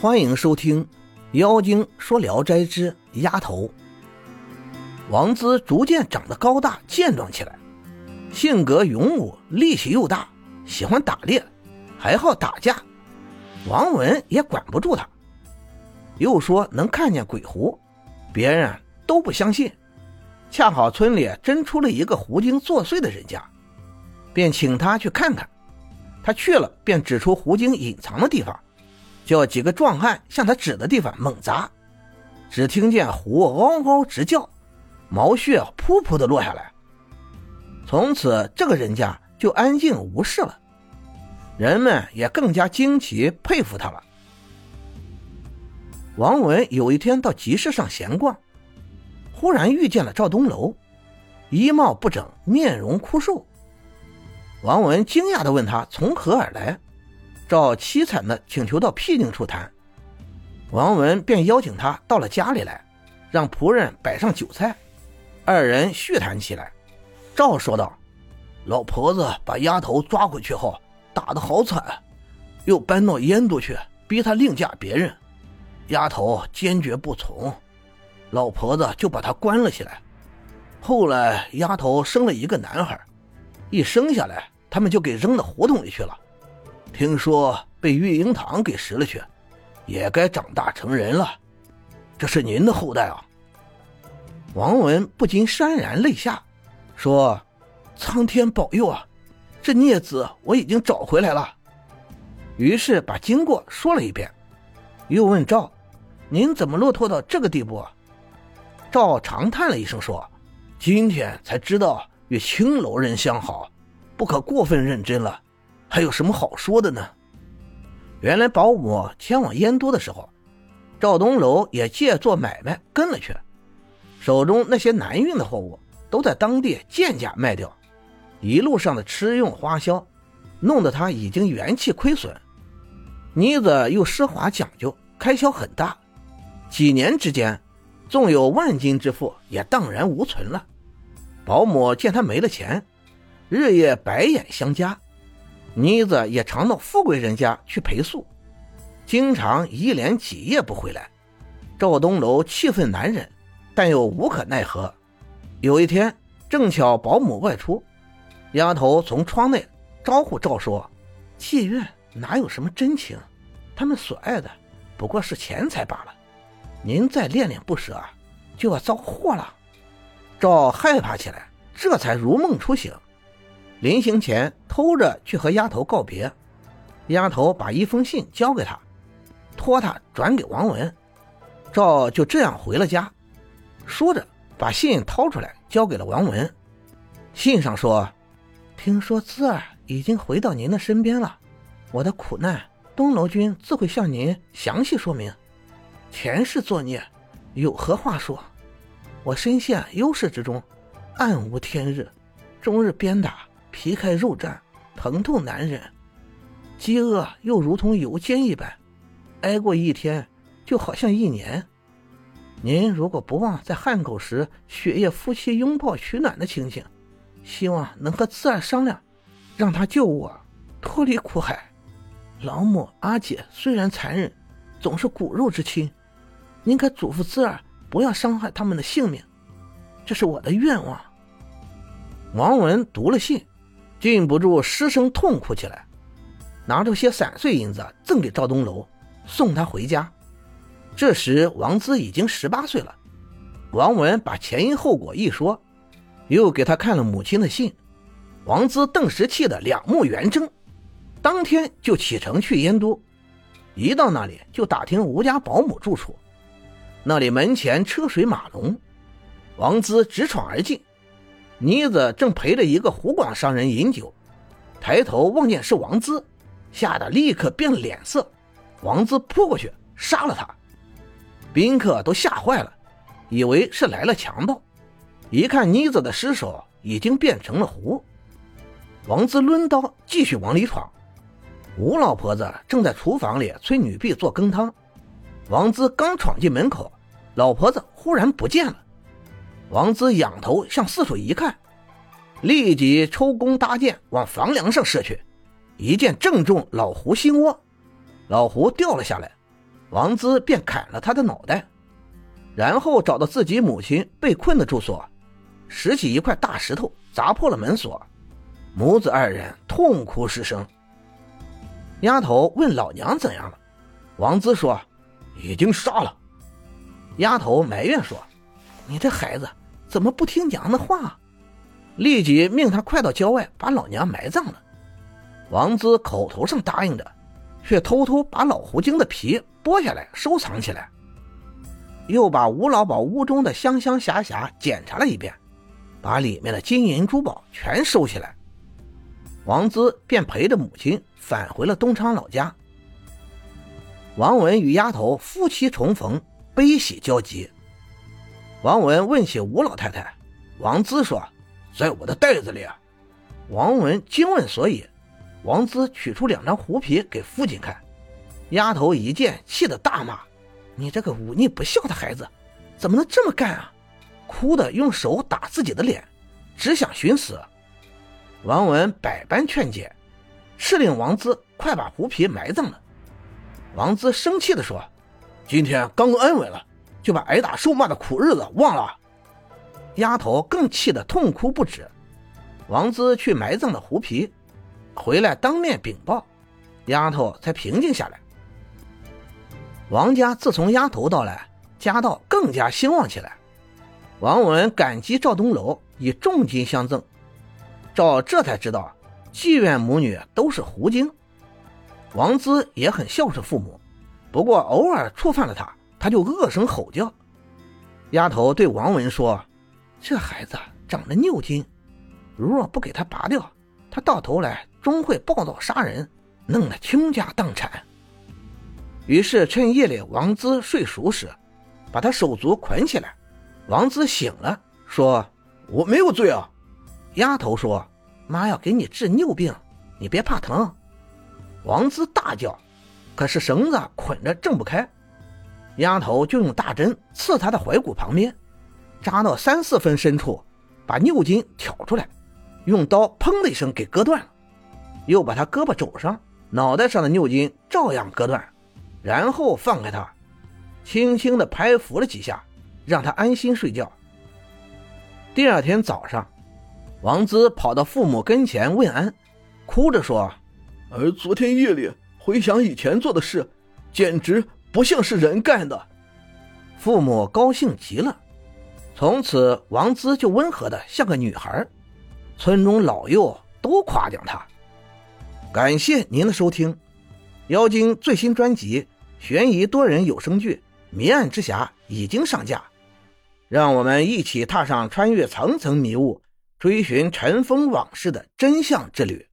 欢迎收听《妖精说聊斋之丫头》。王姿逐渐长得高大健壮起来，性格勇武，力气又大，喜欢打猎，还好打架。王文也管不住他，又说能看见鬼狐，别人都不相信。恰好村里真出了一个狐精作祟的人家，便请他去看看。他去了，便指出狐精隐藏的地方。叫几个壮汉向他指的地方猛砸，只听见虎嗷嗷直叫，毛屑噗噗的落下来。从此，这个人家就安静无事了，人们也更加惊奇佩服他了。王文有一天到集市上闲逛，忽然遇见了赵东楼，衣帽不整，面容枯瘦。王文惊讶的问他从何而来。赵凄惨的请求到僻静处谈，王文便邀请他到了家里来，让仆人摆上酒菜，二人叙谈起来。赵说道：“老婆子把丫头抓回去后，打得好惨，又搬到燕都去，逼她另嫁别人。丫头坚决不从，老婆子就把她关了起来。后来丫头生了一个男孩，一生下来，他们就给扔到胡同里去了。”听说被玉英堂给食了去，也该长大成人了。这是您的后代啊！王文不禁潸然泪下，说：“苍天保佑啊！这孽子我已经找回来了。”于是把经过说了一遍，又问赵：“您怎么落拓到这个地步？”赵长叹了一声说：“今天才知道与青楼人相好，不可过分认真了。”还有什么好说的呢？原来保姆前往燕都的时候，赵东楼也借做买卖跟了去，手中那些难运的货物都在当地贱价卖掉，一路上的吃用花销，弄得他已经元气亏损。妮子又奢华讲究，开销很大，几年之间，纵有万金之富也荡然无存了。保姆见他没了钱，日夜白眼相加。妮子也常到富贵人家去陪宿，经常一连几夜不回来。赵东楼气愤难忍，但又无可奈何。有一天，正巧保姆外出，丫头从窗内招呼赵说：“妓院哪有什么真情？他们所爱的不过是钱财罢了。您再恋恋不舍，就要遭祸了。”赵害怕起来，这才如梦初醒。临行前偷着去和丫头告别，丫头把一封信交给他，托他转给王文。赵就这样回了家，说着把信掏出来交给了王文。信上说：“听说姿儿已经回到您的身边了，我的苦难，东楼君自会向您详细说明。前世作孽，有何话说？我深陷忧世之中，暗无天日，终日鞭打。”皮开肉绽，疼痛难忍，饥饿又如同油煎一般，挨过一天就好像一年。您如果不忘在汉口时雪夜夫妻拥抱取暖的情形，希望能和姿儿商量，让他救我脱离苦海。老母阿姐虽然残忍，总是骨肉之亲，您可嘱咐姿儿不要伤害他们的性命，这是我的愿望。王文读了信。禁不住失声痛哭起来，拿出些散碎银子赠给赵东楼，送他回家。这时王姿已经十八岁了。王文把前因后果一说，又给他看了母亲的信。王姿顿时气得两目圆睁，当天就启程去燕都。一到那里就打听吴家保姆住处，那里门前车水马龙，王姿直闯而进。妮子正陪着一个湖广商人饮酒，抬头望见是王姿，吓得立刻变了脸色。王姿扑过去杀了他，宾客都吓坏了，以为是来了强盗。一看妮子的尸首已经变成了湖，王姿抡刀继续往里闯。吴老婆子正在厨房里催女婢做羹汤，王姿刚闯进门口，老婆子忽然不见了。王姿仰头向四处一看，立即抽弓搭箭往房梁上射去，一箭正中老胡心窝，老胡掉了下来。王子便砍了他的脑袋，然后找到自己母亲被困的住所，拾起一块大石头砸破了门锁，母子二人痛哭失声。丫头问老娘怎样了，王子说：“已经杀了。”丫头埋怨说：“你这孩子怎么不听娘的话？”立即命他快到郊外把老娘埋葬了。王滋口头上答应着，却偷偷把老狐精的皮剥下来收藏起来，又把吴老宝屋中的香香匣匣检查了一遍，把里面的金银珠宝全收起来。王滋便陪着母亲返回了东昌老家。王文与丫头夫妻重逢，悲喜交集。王文问起吴老太太，王滋说：“在我的袋子里。”王文惊问所以。王滋取出两张狐皮给父亲看，丫头一见，气得大骂：“你这个忤逆不孝的孩子，怎么能这么干啊！”哭的用手打自己的脸，只想寻死。王文百般劝解，敕令王滋快把狐皮埋葬了。王滋生气地说：“今天刚安稳了，就把挨打受骂的苦日子忘了。”丫头更气得痛哭不止。王滋去埋葬了狐皮。回来当面禀报，丫头才平静下来。王家自从丫头到来，家道更加兴旺起来。王文感激赵东楼以重金相赠，赵这才知道妓院母女都是狐精。王滋也很孝顺父母，不过偶尔触犯了他，他就恶声吼叫。丫头对王文说：“这孩子长得拗筋，如若不给他拔掉，他到头来……”终会暴躁杀人，弄得倾家荡产。于是趁夜里王姿睡熟时，把他手足捆起来。王姿醒了，说：“我没有罪啊。”丫头说：“妈要给你治拗病，你别怕疼。”王姿大叫，可是绳子捆着挣不开。丫头就用大针刺他的怀骨旁边，扎到三四分深处，把拗筋挑出来，用刀砰的一声给割断了。又把他胳膊肘上、脑袋上的拗筋照样割断，然后放开他，轻轻地拍抚了几下，让他安心睡觉。第二天早上，王滋跑到父母跟前问安，哭着说：“而昨天夜里回想以前做的事，简直不像是人干的。”父母高兴极了，从此王姿就温和的像个女孩，村中老幼都夸奖他。感谢您的收听，《妖精》最新专辑悬疑多人有声剧《迷案之侠》已经上架，让我们一起踏上穿越层层迷雾、追寻尘封往事的真相之旅。